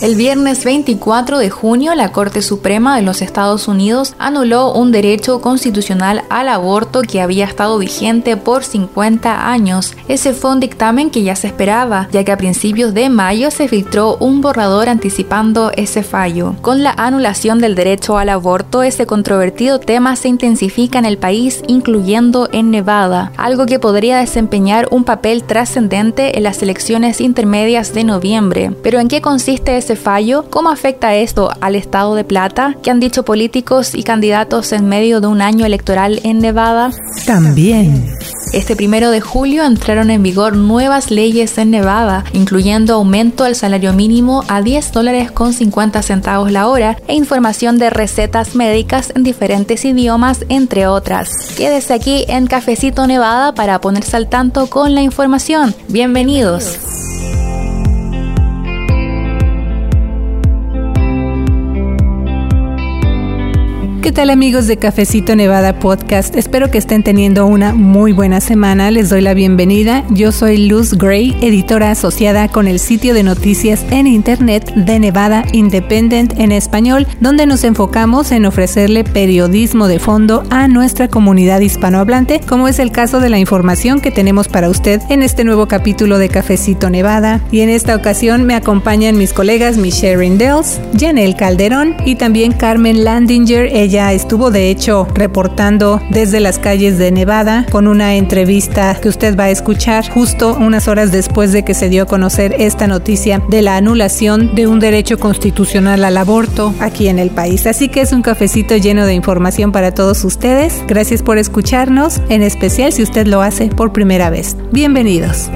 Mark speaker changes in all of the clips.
Speaker 1: El viernes 24 de junio, la Corte Suprema de los Estados Unidos anuló un derecho constitucional al aborto que había estado vigente por 50 años. Ese fue un dictamen que ya se esperaba, ya que a principios de mayo se filtró un borrador anticipando ese fallo. Con la anulación del derecho al aborto, ese controvertido tema se intensifica en el país, incluyendo en Nevada, algo que podría desempeñar un papel trascendente en las elecciones intermedias de noviembre. Pero ¿en qué consiste ese fallo? ¿Cómo afecta esto al estado de plata? ¿Qué han dicho políticos y candidatos en medio de un año electoral en Nevada?
Speaker 2: También.
Speaker 1: Este primero de julio entraron en vigor nuevas leyes en Nevada, incluyendo aumento al salario mínimo a 10 dólares con 50 centavos la hora e información de recetas médicas en diferentes idiomas, entre otras. Quédese aquí en Cafecito Nevada para ponerse al tanto con la información. Bienvenidos.
Speaker 3: ¿Qué tal amigos de Cafecito Nevada Podcast? Espero que estén teniendo una muy buena semana. Les doy la bienvenida. Yo soy Luz Gray, editora asociada con el sitio de noticias en Internet de Nevada Independent en español, donde nos enfocamos en ofrecerle periodismo de fondo a nuestra comunidad hispanohablante, como es el caso de la información que tenemos para usted en este nuevo capítulo de Cafecito Nevada. Y en esta ocasión me acompañan mis colegas Michelle Rindels, Janelle Calderón y también Carmen Landinger. Ella estuvo de hecho reportando desde las calles de Nevada con una entrevista que usted va a escuchar justo unas horas después de que se dio a conocer esta noticia de la anulación de un derecho constitucional al aborto aquí en el país. Así que es un cafecito lleno de información para todos ustedes. Gracias por escucharnos, en especial si usted lo hace por primera vez. Bienvenidos.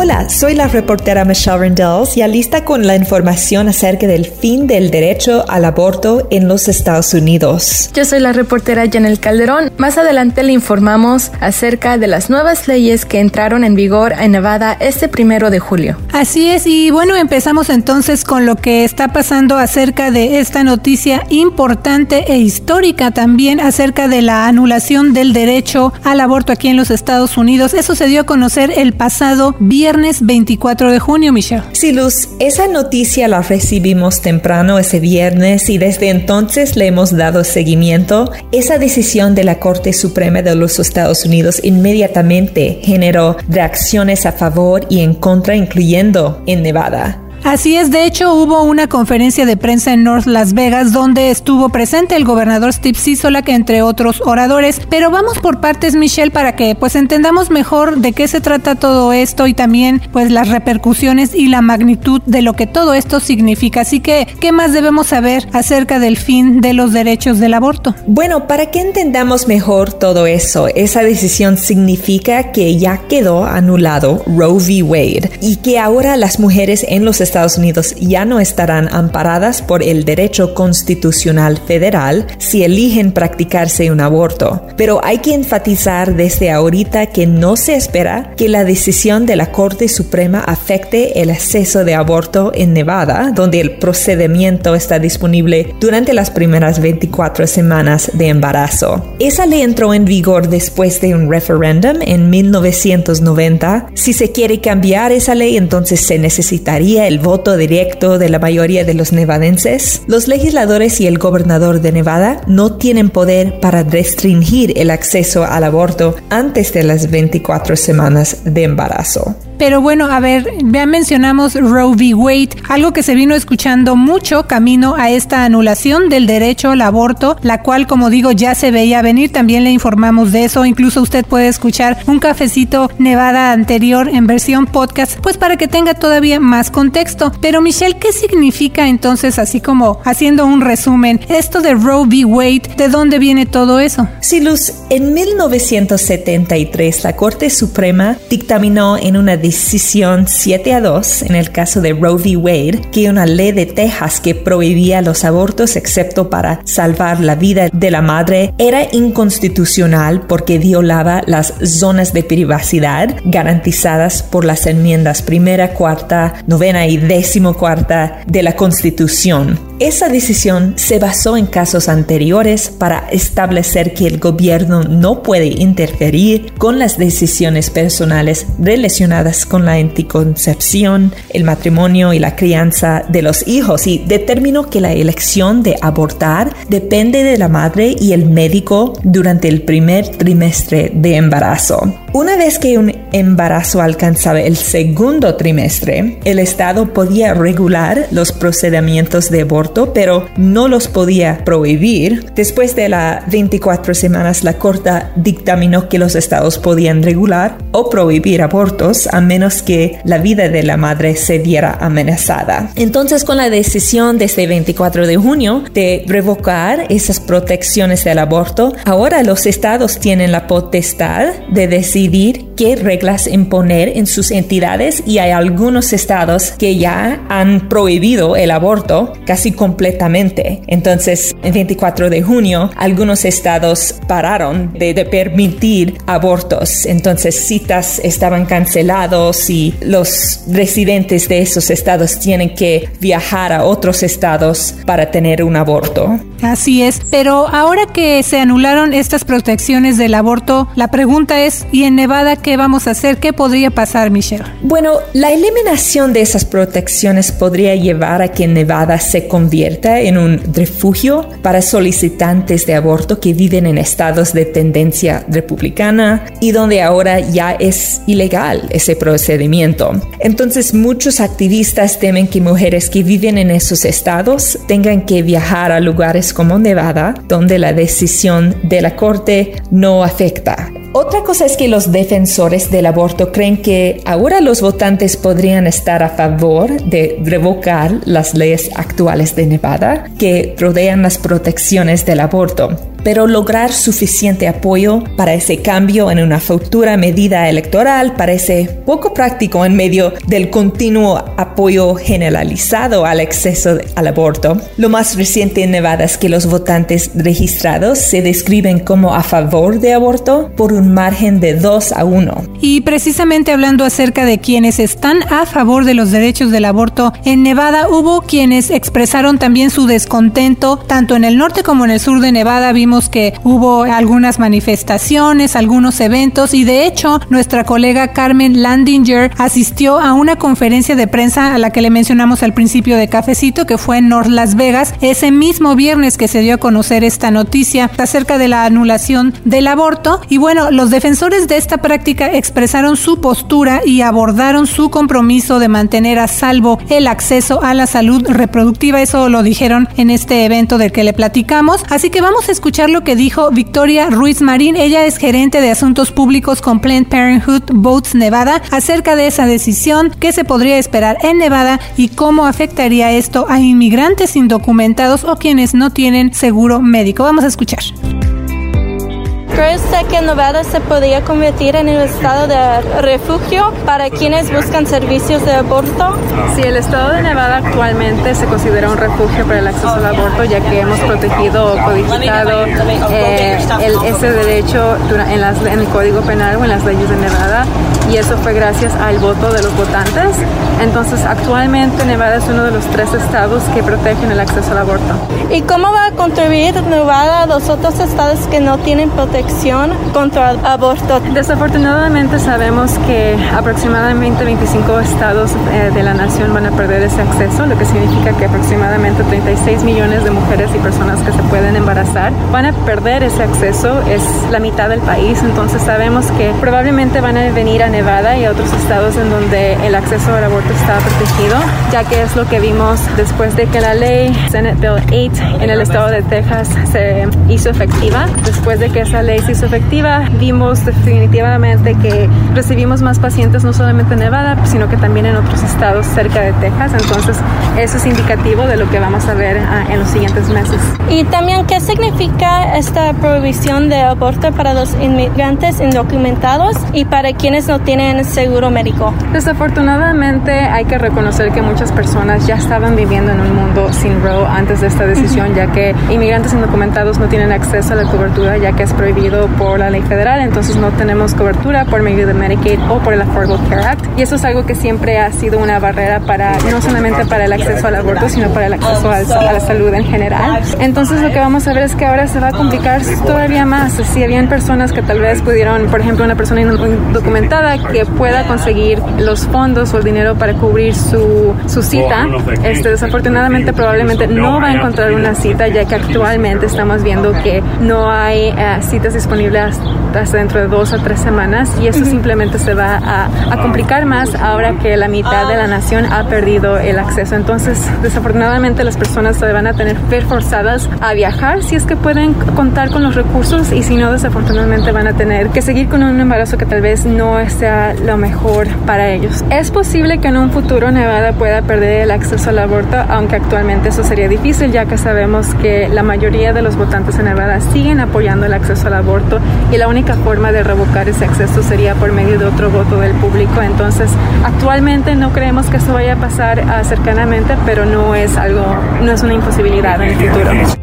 Speaker 4: Hola, soy la reportera Michelle Rendells y lista con la información acerca del fin del derecho al aborto en los Estados Unidos.
Speaker 5: Yo soy la reportera Janel Calderón. Más adelante le informamos acerca de las nuevas leyes que entraron en vigor en Nevada este primero de julio.
Speaker 3: Así es, y bueno, empezamos entonces con lo que está pasando acerca de esta noticia importante e histórica también acerca de la anulación del derecho al aborto aquí en los Estados Unidos. Eso se dio a conocer el pasado viernes 24 de junio, Michelle.
Speaker 4: Sí, Luz, esa noticia la recibimos temprano ese viernes y desde entonces le hemos dado seguimiento. Esa decisión de la Corte Suprema de los Estados Unidos inmediatamente generó reacciones a favor y en contra, incluyendo en Nevada.
Speaker 3: Así es, de hecho hubo una conferencia de prensa en North Las Vegas donde estuvo presente el gobernador Steve Sisolak entre otros oradores, pero vamos por partes Michelle para que pues entendamos mejor de qué se trata todo esto y también pues las repercusiones y la magnitud de lo que todo esto significa. Así que, ¿qué más debemos saber acerca del fin de los derechos del aborto?
Speaker 4: Bueno, para que entendamos mejor todo eso, esa decisión significa que ya quedó anulado Roe v. Wade y que ahora las mujeres en los Estados Unidos ya no estarán amparadas por el derecho constitucional federal si eligen practicarse un aborto. Pero hay que enfatizar desde ahorita que no se espera que la decisión de la Corte Suprema afecte el acceso de aborto en Nevada, donde el procedimiento está disponible durante las primeras 24 semanas de embarazo. Esa ley entró en vigor después de un referéndum en 1990. Si se quiere cambiar esa ley, entonces se necesitaría el voto directo de la mayoría de los nevadenses, los legisladores y el gobernador de Nevada no tienen poder para restringir el acceso al aborto antes de las 24 semanas de embarazo.
Speaker 3: Pero bueno, a ver, ya mencionamos Roe v. Wade, algo que se vino escuchando mucho camino a esta anulación del derecho al aborto, la cual, como digo, ya se veía venir. También le informamos de eso. Incluso usted puede escuchar un cafecito Nevada anterior en versión podcast, pues para que tenga todavía más contexto. Pero Michelle, ¿qué significa entonces, así como haciendo un resumen, esto de Roe v. Wade? ¿De dónde viene todo eso?
Speaker 4: Sí, Luz, en 1973 la Corte Suprema dictaminó en una decisión 7 a 2 en el caso de Roe v. Wade, que una ley de Texas que prohibía los abortos excepto para salvar la vida de la madre era inconstitucional porque violaba las zonas de privacidad garantizadas por las enmiendas primera, cuarta, novena y décimo cuarta de la Constitución. Esa decisión se basó en casos anteriores para establecer que el gobierno no puede interferir con las decisiones personales relacionadas con la anticoncepción, el matrimonio y la crianza de los hijos y determinó que la elección de abortar depende de la madre y el médico durante el primer trimestre de embarazo. Una vez que un embarazo alcanzaba el segundo trimestre, el Estado podía regular los procedimientos de aborto, pero no los podía prohibir. Después de las 24 semanas, la Corte dictaminó que los estados podían regular o prohibir abortos a menos que la vida de la madre se viera amenazada. Entonces, con la decisión de este 24 de junio de revocar esas protecciones del aborto, ahora los estados tienen la potestad de decidir decidir qué reglas imponer en sus entidades y hay algunos estados que ya han prohibido el aborto casi completamente. Entonces, el 24 de junio, algunos estados pararon de, de permitir abortos. Entonces, citas estaban cancelados y los residentes de esos estados tienen que viajar a otros estados para tener un aborto.
Speaker 3: Así es, pero ahora que se anularon estas protecciones del aborto, la pregunta es, ¿y en Nevada qué vamos a hacer? ¿Qué podría pasar, Michelle?
Speaker 4: Bueno, la eliminación de esas protecciones podría llevar a que Nevada se convierta en un refugio para solicitantes de aborto que viven en estados de tendencia republicana y donde ahora ya es ilegal ese procedimiento. Entonces, muchos activistas temen que mujeres que viven en esos estados tengan que viajar a lugares como Nevada, donde la decisión de la Corte no afecta. Otra cosa es que los defensores del aborto creen que ahora los votantes podrían estar a favor de revocar las leyes actuales de Nevada que rodean las protecciones del aborto pero lograr suficiente apoyo para ese cambio en una futura medida electoral parece poco práctico en medio del continuo apoyo generalizado al exceso al aborto. Lo más reciente en Nevada es que los votantes registrados se describen como a favor de aborto por un margen de 2 a 1.
Speaker 3: Y precisamente hablando acerca de quienes están a favor de los derechos del aborto, en Nevada hubo quienes expresaron también su descontento, tanto en el norte como en el sur de Nevada vimos que hubo algunas manifestaciones, algunos eventos y de hecho nuestra colega Carmen Landinger asistió a una conferencia de prensa a la que le mencionamos al principio de Cafecito que fue en North Las Vegas ese mismo viernes que se dio a conocer esta noticia acerca de la anulación del aborto. Y bueno, los defensores de esta práctica expresaron su postura y abordaron su compromiso de mantener a salvo el acceso a la salud reproductiva, eso lo dijeron en este evento del que le platicamos, así que vamos a escuchar lo que dijo Victoria Ruiz Marín. Ella es gerente de asuntos públicos con Planned Parenthood Boats Nevada acerca de esa decisión, qué se podría esperar en Nevada y cómo afectaría esto a inmigrantes indocumentados o quienes no tienen seguro médico. Vamos a escuchar.
Speaker 6: ¿Cree usted que Nevada se podría convertir en un estado de refugio para quienes buscan servicios de aborto?
Speaker 7: Sí, el estado de Nevada actualmente se considera un refugio para el acceso al aborto, ya que hemos protegido o codificado eh, ese derecho en, las, en el Código Penal o en las leyes de Nevada, y eso fue gracias al voto de los votantes. Entonces, actualmente Nevada es uno de los tres estados que protegen el acceso al aborto.
Speaker 6: ¿Y cómo va a contribuir Nevada a los otros estados que no tienen protección? Contra el aborto.
Speaker 7: Desafortunadamente sabemos que aproximadamente 25 estados eh, de la nación van a perder ese acceso, lo que significa que aproximadamente 36 millones de mujeres y personas que se pueden embarazar van a perder ese acceso, es la mitad del país, entonces sabemos que probablemente van a venir a Nevada y a otros estados en donde el acceso al aborto está protegido, ya que es lo que vimos después de que la ley Senate Bill 8 en el estado de Texas se hizo efectiva, después de que esa ley se hizo efectiva, vimos definitivamente que recibimos más pacientes no solamente en Nevada, sino que también en otros estados cerca de Texas. Entonces, eso es indicativo de lo que vamos a ver ah, en los siguientes meses.
Speaker 6: Y también, ¿qué significa esta prohibición de aborto para los inmigrantes indocumentados y para quienes no tienen seguro médico?
Speaker 7: Desafortunadamente, hay que reconocer que muchas personas ya estaban viviendo en un mundo sin Roe antes de esta decisión, ya que inmigrantes indocumentados no tienen acceso a la cobertura, ya que es prohibido por la ley federal, entonces no tenemos cobertura por medio de Medicaid o por el Affordable Care Act. Y eso es algo que siempre ha sido una barrera para, no solamente para el acceso al aborto, sino para el acceso a la salud en general. Entonces lo que vamos a ver es que ahora se va a complicar todavía más. Si habían personas que tal vez pudieron, por ejemplo, una persona indocumentada que pueda conseguir los fondos o el dinero para cubrir su, su cita, este, desafortunadamente probablemente no va a encontrar una cita ya que actualmente estamos viendo que no hay eh, citas disponibles hasta dentro de dos o tres semanas y eso simplemente se va a, a, complicar más ahora que la mitad de la nación ha perdido el acceso. Entonces, desafortunadamente las personas se van a tener ver forzadas a viajar si es que pueden contar con los recursos y si no, desafortunadamente van a tener que seguir con un embarazo que tal vez no sea lo mejor para ellos. Es posible que en un futuro Nevada pueda perder el acceso al aborto, aunque actualmente eso sería difícil ya que sabemos que la mayoría de los votantes en Nevada siguen apoyando el acceso al aborto y la única forma de revocar ese acceso sería por medio de otro voto del público. Entonces, actualmente no creemos que eso vaya a pasar uh, cercanamente, pero no es algo, no es una imposibilidad en el futuro.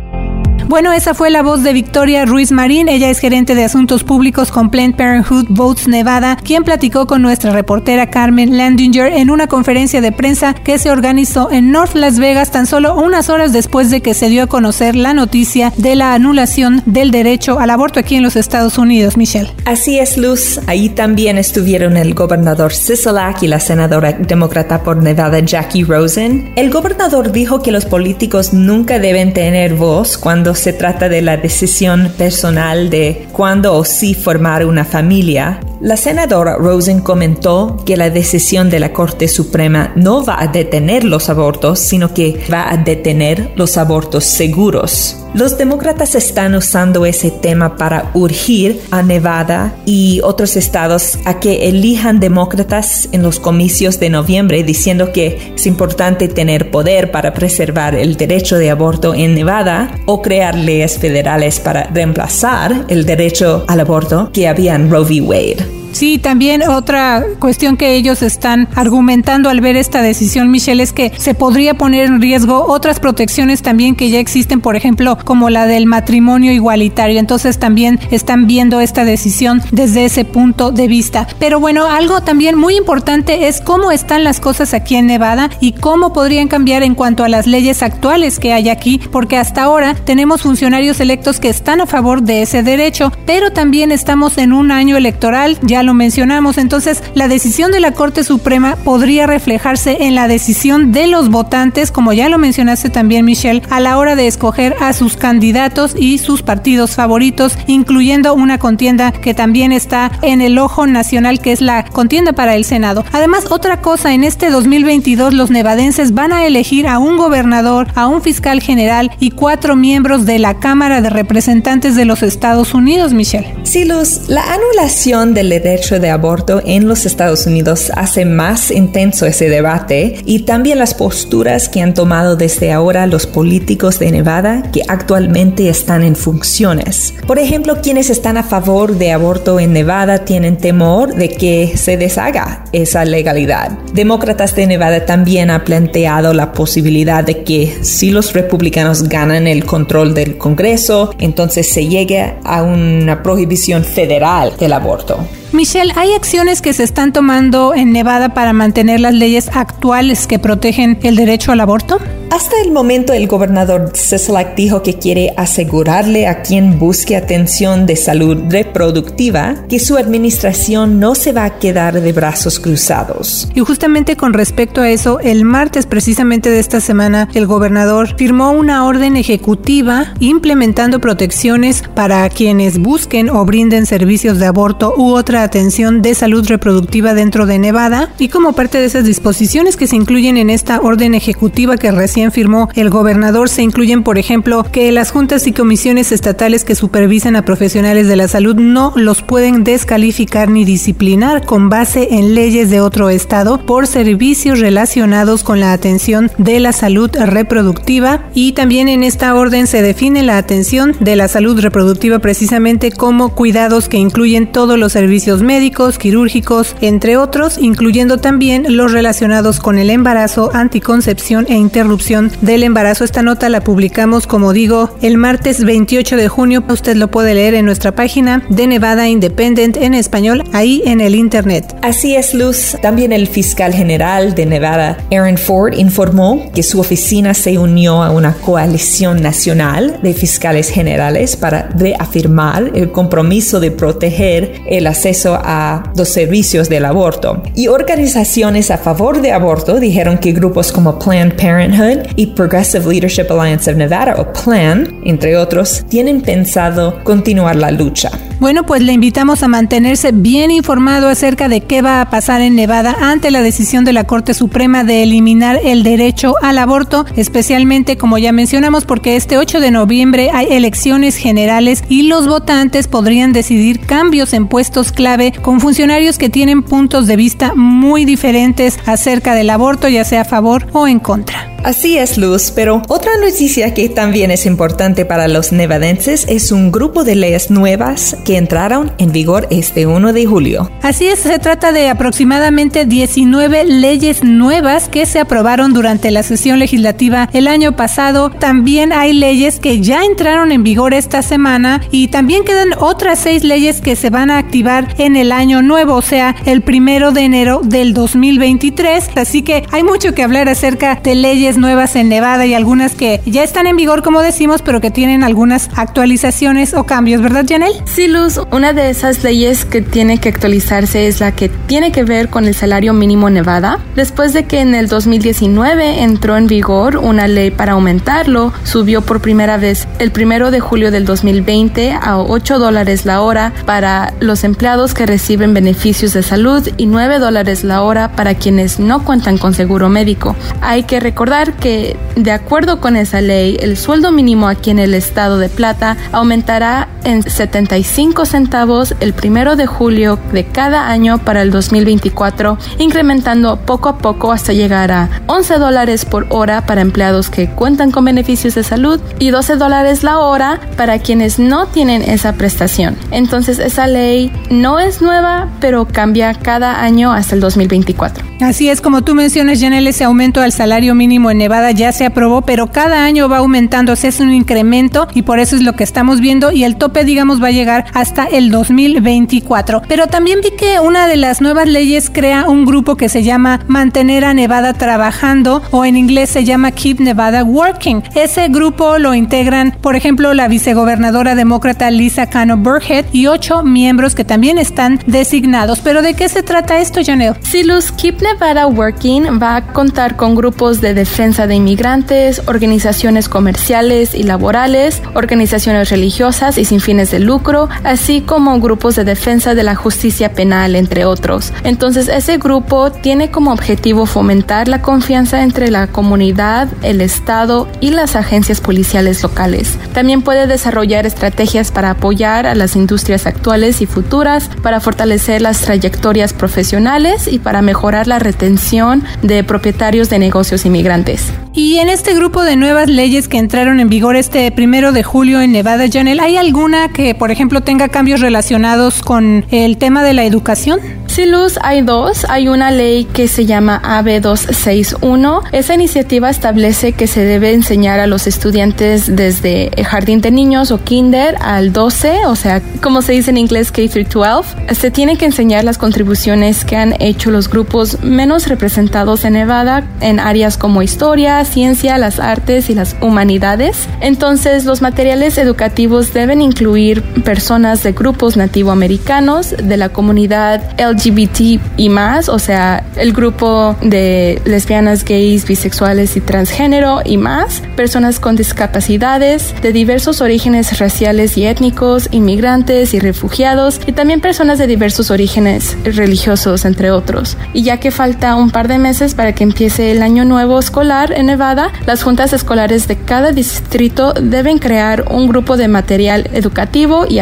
Speaker 3: Bueno, esa fue la voz de Victoria Ruiz Marín. Ella es gerente de asuntos públicos con Planned Parenthood Votes Nevada, quien platicó con nuestra reportera Carmen Landinger en una conferencia de prensa que se organizó en North Las Vegas tan solo unas horas después de que se dio a conocer la noticia de la anulación del derecho al aborto aquí en los Estados Unidos, Michelle.
Speaker 4: Así es, Luz. Ahí también estuvieron el gobernador Sisolak y la senadora demócrata por Nevada Jackie Rosen. El gobernador dijo que los políticos nunca deben tener voz cuando se trata de la decisión personal de cuándo o si formar una familia, la senadora Rosen comentó que la decisión de la Corte Suprema no va a detener los abortos, sino que va a detener los abortos seguros. Los demócratas están usando ese tema para urgir a Nevada y otros estados a que elijan demócratas en los comicios de noviembre, diciendo que es importante tener poder para preservar el derecho de aborto en Nevada o crear leyes federales para reemplazar el derecho al aborto que había en Roe v. Wade.
Speaker 3: Sí, también otra cuestión que ellos están argumentando al ver esta decisión, Michelle, es que se podría poner en riesgo otras protecciones también que ya existen, por ejemplo, como la del matrimonio igualitario. Entonces también están viendo esta decisión desde ese punto de vista. Pero bueno, algo también muy importante es cómo están las cosas aquí en Nevada y cómo podrían cambiar en cuanto a las leyes actuales que hay aquí, porque hasta ahora tenemos funcionarios electos que están a favor de ese derecho, pero también estamos en un año electoral, ya lo mencionamos. Entonces, la decisión de la Corte Suprema podría reflejarse en la decisión de los votantes, como ya lo mencionaste también, Michelle, a la hora de escoger a sus candidatos y sus partidos favoritos, incluyendo una contienda que también está en el ojo nacional, que es la contienda para el Senado. Además, otra cosa, en este 2022 los nevadenses van a elegir a un gobernador, a un fiscal general y cuatro miembros de la Cámara de Representantes de los Estados Unidos, Michelle.
Speaker 4: Sí, Luz, la anulación del derecho de aborto en los Estados Unidos hace más intenso ese debate y también las posturas que han tomado desde ahora los políticos de Nevada que actualmente están en funciones. Por ejemplo, quienes están a favor de aborto en Nevada tienen temor de que se deshaga esa legalidad. Demócratas de Nevada también han planteado la posibilidad de que si los republicanos ganan el control del Congreso, entonces se llegue a una prohibición federal del aborto.
Speaker 3: Michelle, ¿hay acciones que se están tomando en Nevada para mantener las leyes actuales que protegen el derecho al aborto?
Speaker 4: Hasta el momento el gobernador Sisolak dijo que quiere asegurarle a quien busque atención de salud reproductiva que su administración no se va a quedar de brazos cruzados.
Speaker 3: Y justamente con respecto a eso, el martes precisamente de esta semana, el gobernador firmó una orden ejecutiva implementando protecciones para quienes busquen o brinden servicios de aborto u otra atención de salud reproductiva dentro de Nevada. Y como parte de esas disposiciones que se incluyen en esta orden ejecutiva que recibe recién firmó el gobernador se incluyen, por ejemplo, que las juntas y comisiones estatales que supervisan a profesionales de la salud no los pueden descalificar ni disciplinar con base en leyes de otro estado por servicios relacionados con la atención de la salud reproductiva. Y también en esta orden se define la atención de la salud reproductiva precisamente como cuidados que incluyen todos los servicios médicos, quirúrgicos, entre otros, incluyendo también los relacionados con el embarazo, anticoncepción e interrupción del embarazo. Esta nota la publicamos, como digo, el martes 28 de junio. Usted lo puede leer en nuestra página de Nevada Independent en español, ahí en el internet.
Speaker 4: Así es, Luz. También el fiscal general de Nevada, Aaron Ford, informó que su oficina se unió a una coalición nacional de fiscales generales para reafirmar el compromiso de proteger el acceso a los servicios del aborto. Y organizaciones a favor de aborto dijeron que grupos como Planned Parenthood y Progressive Leadership Alliance of Nevada, o PLAN, entre otros, tienen pensado continuar la lucha.
Speaker 3: Bueno, pues le invitamos a mantenerse bien informado acerca de qué va a pasar en Nevada ante la decisión de la Corte Suprema de eliminar el derecho al aborto, especialmente como ya mencionamos, porque este 8 de noviembre hay elecciones generales y los votantes podrían decidir cambios en puestos clave con funcionarios que tienen puntos de vista muy diferentes acerca del aborto, ya sea a favor o en contra.
Speaker 4: Así es, Luz, pero otra noticia que también es importante para los nevadenses es un grupo de leyes nuevas que entraron en vigor este 1 de julio.
Speaker 3: Así es, se trata de aproximadamente 19 leyes nuevas que se aprobaron durante la sesión legislativa el año pasado. También hay leyes que ya entraron en vigor esta semana y también quedan otras seis leyes que se van a activar en el año nuevo, o sea, el primero de enero del 2023. Así que hay mucho que hablar acerca de leyes nuevas en Nevada y algunas que ya están en vigor, como decimos, pero que tienen algunas actualizaciones o cambios, ¿verdad, Janel?
Speaker 5: Sí, Una de esas leyes que tiene que actualizarse es la que tiene que ver con el salario mínimo Nevada. Después de que en el 2019 entró en vigor una ley para aumentarlo, subió por primera vez el primero de julio del 2020 a 8 dólares la hora para los empleados que reciben beneficios de salud y 9 dólares la hora para quienes no cuentan con seguro médico. Hay que recordar que, de acuerdo con esa ley, el sueldo mínimo aquí en el estado de Plata aumentará en 75 centavos el primero de julio de cada año para el 2024, incrementando poco a poco hasta llegar a 11 dólares por hora para empleados que cuentan con beneficios de salud y 12 dólares la hora para quienes no tienen esa prestación. Entonces esa ley no es nueva, pero cambia cada año hasta el 2024.
Speaker 3: Así es como tú mencionas, Janelle, ese aumento al salario mínimo en Nevada ya se aprobó, pero cada año va aumentando, o sea, es un incremento y por eso es lo que estamos viendo y el tope, digamos, va a llegar hasta el 2024. Pero también vi que una de las nuevas leyes crea un grupo que se llama Mantener a Nevada Trabajando o en inglés se llama Keep Nevada Working. Ese grupo lo integran, por ejemplo, la vicegobernadora demócrata Lisa Cano Burhead y ocho miembros que también están designados. Pero ¿de qué se trata esto, Janelle?
Speaker 5: Sí, Luz, Keep Nevada Working va a contar con grupos de defensa de inmigrantes, organizaciones comerciales y laborales, organizaciones religiosas y sin fines de lucro, así como grupos de defensa de la justicia penal, entre otros. Entonces, ese grupo tiene como objetivo fomentar la confianza entre la comunidad, el Estado y las agencias policiales locales. También puede desarrollar estrategias para apoyar a las industrias actuales y futuras, para fortalecer las trayectorias profesionales y para mejorar la retención de propietarios de negocios inmigrantes.
Speaker 3: Y en este grupo de nuevas leyes que entraron en vigor este primero de julio en Nevada, Janel, ¿hay alguna que, por ejemplo, tenga cambios relacionados con el tema de la educación?
Speaker 5: Sí, Luz, hay dos. Hay una ley que se llama AB 261. Esa iniciativa establece que se debe enseñar a los estudiantes desde el jardín de niños o kinder al 12, o sea, como se dice en inglés K 12. Se tiene que enseñar las contribuciones que han hecho los grupos menos representados en Nevada en áreas como historia, ciencia, las artes y las humanidades. Entonces, los materiales educativos deben incluir personas de grupos nativoamericanos, de la comunidad LGBT y más, o sea, el grupo de lesbianas, gays, bisexuales y transgénero y más, personas con discapacidades, de diversos orígenes raciales y étnicos, inmigrantes y refugiados, y también personas de diversos orígenes religiosos, entre otros. Y ya que falta un par de meses para que empiece el año nuevo escolar, en Nevada, las juntas escolares de cada distrito deben crear un grupo de material educativo y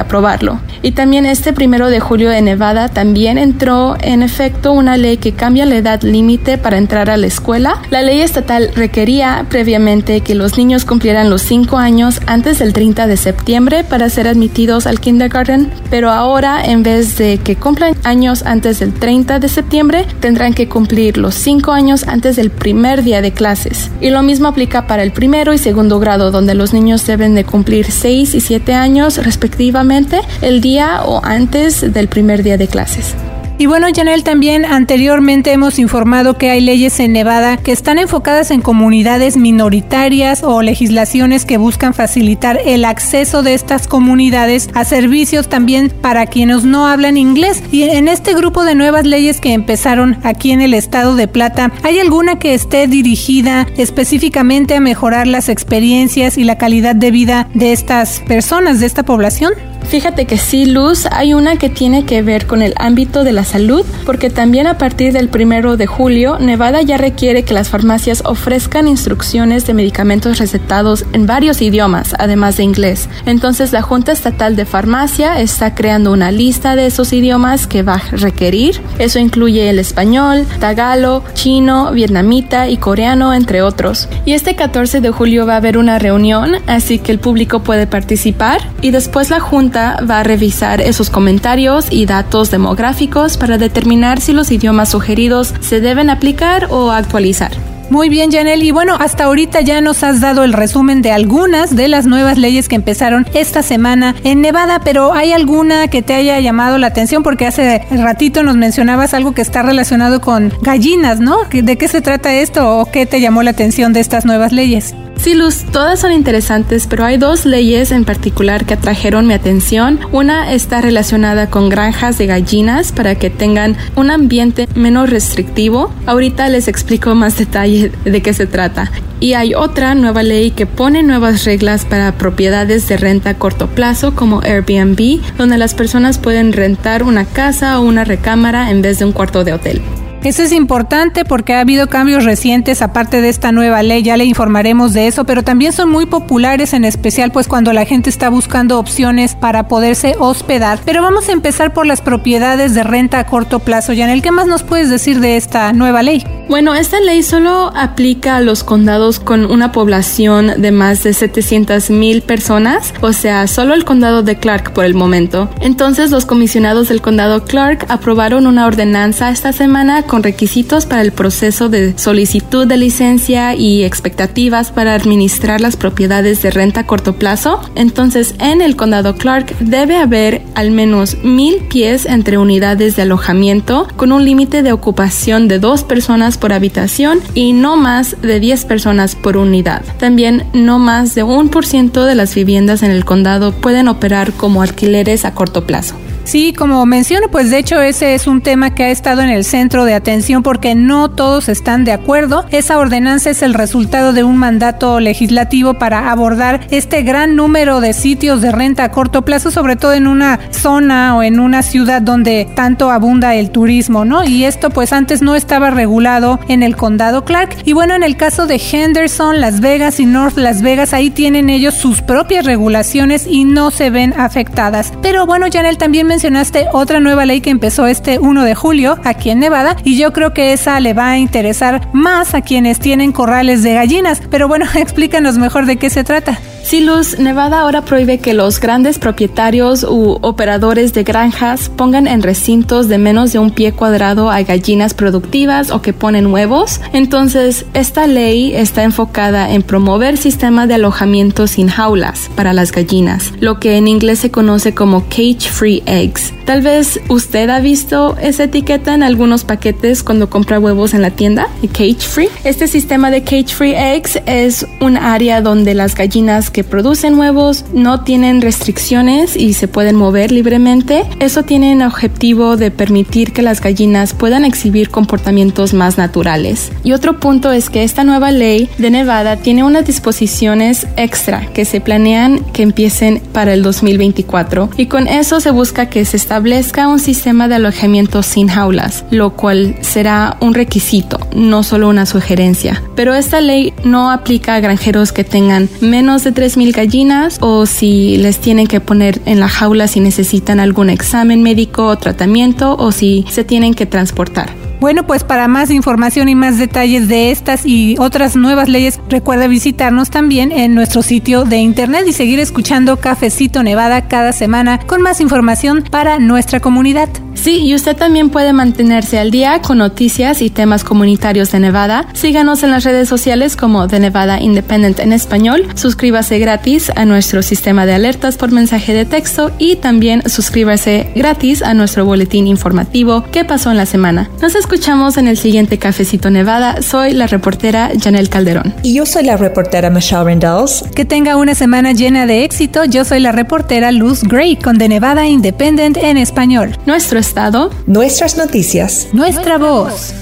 Speaker 5: Y también este primero de julio en Nevada también entró en efecto una ley que cambia la edad límite para entrar a la escuela. La ley estatal requería previamente que los niños cumplieran los 5 años antes del 30 de septiembre para ser admitidos al kindergarten, pero ahora en vez de que cumplan años antes del 30 de septiembre, tendrán que cumplir los 5 años antes del primer día de clases. Y lo mismo aplica para el primero y segundo grado, donde los niños deben de cumplir 6 y 7 años respectivamente el día o antes del primer día de clases.
Speaker 3: Y bueno, Janel, también anteriormente hemos informado que hay leyes en Nevada que están enfocadas en comunidades minoritarias o legislaciones que buscan facilitar el acceso de estas comunidades a servicios también para quienes no hablan inglés. Y en este grupo de nuevas leyes que empezaron aquí en el estado de Plata, ¿hay alguna que esté dirigida específicamente a mejorar las experiencias y la calidad de vida de estas personas, de esta población?
Speaker 5: Fíjate que sí, Luz, hay una que tiene que ver con el ámbito de la salud, porque también a partir del primero de julio, Nevada ya requiere que las farmacias ofrezcan instrucciones de medicamentos recetados en varios idiomas, además de inglés. Entonces, la Junta Estatal de Farmacia está creando una lista de esos idiomas que va a requerir. Eso incluye el español, tagalo, chino, vietnamita y coreano, entre otros. Y este 14 de julio va a haber una reunión, así que el público puede participar y después la Junta va a revisar esos comentarios y datos demográficos para determinar si los idiomas sugeridos se deben aplicar o actualizar.
Speaker 3: Muy bien, Janel. Y bueno, hasta ahorita ya nos has dado el resumen de algunas de las nuevas leyes que empezaron esta semana en Nevada, pero ¿hay alguna que te haya llamado la atención? Porque hace ratito nos mencionabas algo que está relacionado con gallinas, ¿no? ¿De qué se trata esto o qué te llamó la atención de estas nuevas leyes?
Speaker 5: Sí, Luz, todas son interesantes, pero hay dos leyes en particular que atrajeron mi atención. Una está relacionada con granjas de gallinas para que tengan un ambiente menos restrictivo. Ahorita les explico más detalle de qué se trata. Y hay otra nueva ley que pone nuevas reglas para propiedades de renta a corto plazo como Airbnb, donde las personas pueden rentar una casa o una recámara en vez de un cuarto de hotel.
Speaker 3: Eso es importante porque ha habido cambios recientes aparte de esta nueva ley, ya le informaremos de eso, pero también son muy populares en especial pues cuando la gente está buscando opciones para poderse hospedar. Pero vamos a empezar por las propiedades de renta a corto plazo. Yanel, ¿qué más nos puedes decir de esta nueva ley?
Speaker 5: Bueno, esta ley solo aplica a los condados con una población de más de 700 mil personas, o sea, solo el condado de Clark por el momento. Entonces los comisionados del condado Clark aprobaron una ordenanza esta semana con requisitos para el proceso de solicitud de licencia y expectativas para administrar las propiedades de renta a corto plazo. Entonces, en el condado Clark debe haber al menos mil pies entre unidades de alojamiento con un límite de ocupación de dos personas por habitación y no más de 10 personas por unidad. También no más de un por ciento de las viviendas en el condado pueden operar como alquileres a corto plazo.
Speaker 3: Sí, como menciono, pues de hecho ese es un tema que ha estado en el centro de atención porque no todos están de acuerdo. Esa ordenanza es el resultado de un mandato legislativo para abordar este gran número de sitios de renta a corto plazo, sobre todo en una zona o en una ciudad donde tanto abunda el turismo, ¿no? Y esto pues antes no estaba regulado en el condado Clark. Y bueno, en el caso de Henderson, Las Vegas y North Las Vegas, ahí tienen ellos sus propias regulaciones y no se ven afectadas. Pero bueno, Janel también mencionaste otra nueva ley que empezó este 1 de julio aquí en Nevada y yo creo que esa le va a interesar más a quienes tienen corrales de gallinas. Pero bueno, explícanos mejor de qué se trata.
Speaker 5: Sí, Luz, Nevada ahora prohíbe que los grandes propietarios u operadores de granjas pongan en recintos de menos de un pie cuadrado a gallinas productivas o que ponen huevos. Entonces, esta ley está enfocada en promover sistemas de alojamiento sin jaulas para las gallinas, lo que en inglés se conoce como cage free eggs. Tal vez usted ha visto esa etiqueta en algunos paquetes cuando compra huevos en la tienda, cage free. Este sistema de cage free eggs es un área donde las gallinas que producen huevos no tienen restricciones y se pueden mover libremente. Eso tiene el objetivo de permitir que las gallinas puedan exhibir comportamientos más naturales. Y otro punto es que esta nueva ley de Nevada tiene unas disposiciones extra que se planean que empiecen para el 2024 y con eso se busca que se establezca un sistema de alojamiento sin jaulas, lo cual será un requisito, no solo una sugerencia. Pero esta ley no aplica a granjeros que tengan menos de 3.000 gallinas o si les tienen que poner en la jaula si necesitan algún examen médico o tratamiento o si se tienen que transportar.
Speaker 3: Bueno, pues para más información y más detalles de estas y otras nuevas leyes, recuerda visitarnos también en nuestro sitio de internet y seguir escuchando Cafecito Nevada cada semana con más información para nuestra comunidad.
Speaker 5: Sí, y usted también puede mantenerse al día con noticias y temas comunitarios de Nevada. Síganos en las redes sociales como The Nevada Independent en español. Suscríbase gratis a nuestro sistema de alertas por mensaje de texto y también suscríbase gratis a nuestro boletín informativo ¿Qué pasó en la semana? Nos en el siguiente Cafecito Nevada. Soy la reportera Janelle Calderón.
Speaker 4: Y yo soy la reportera Michelle Rendells.
Speaker 3: Que tenga una semana llena de éxito. Yo soy la reportera Luz Gray con The Nevada Independent en español.
Speaker 5: Nuestro estado,
Speaker 4: nuestras noticias,
Speaker 3: nuestra voz.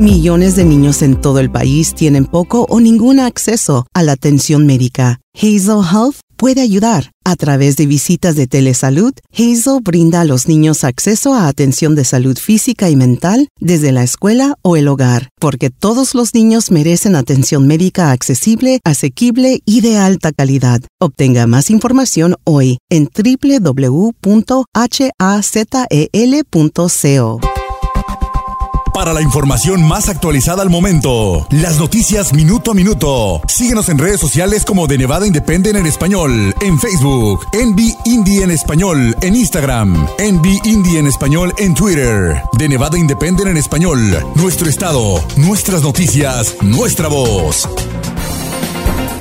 Speaker 8: Millones de niños en todo el país tienen poco o ningún acceso a la atención médica. Hazel Health puede ayudar. A través de visitas de telesalud, Hazel brinda a los niños acceso a atención de salud física y mental desde la escuela o el hogar, porque todos los niños merecen atención médica accesible, asequible y de alta calidad. Obtenga más información hoy en www.hazel.co
Speaker 9: para la información más actualizada al momento. Las noticias minuto a minuto. Síguenos en redes sociales como de Nevada Independent en español, en Facebook, Envy Indie en español, en Instagram, Envy Indie en español en Twitter, de Nevada Independent en español, nuestro estado, nuestras noticias, nuestra voz.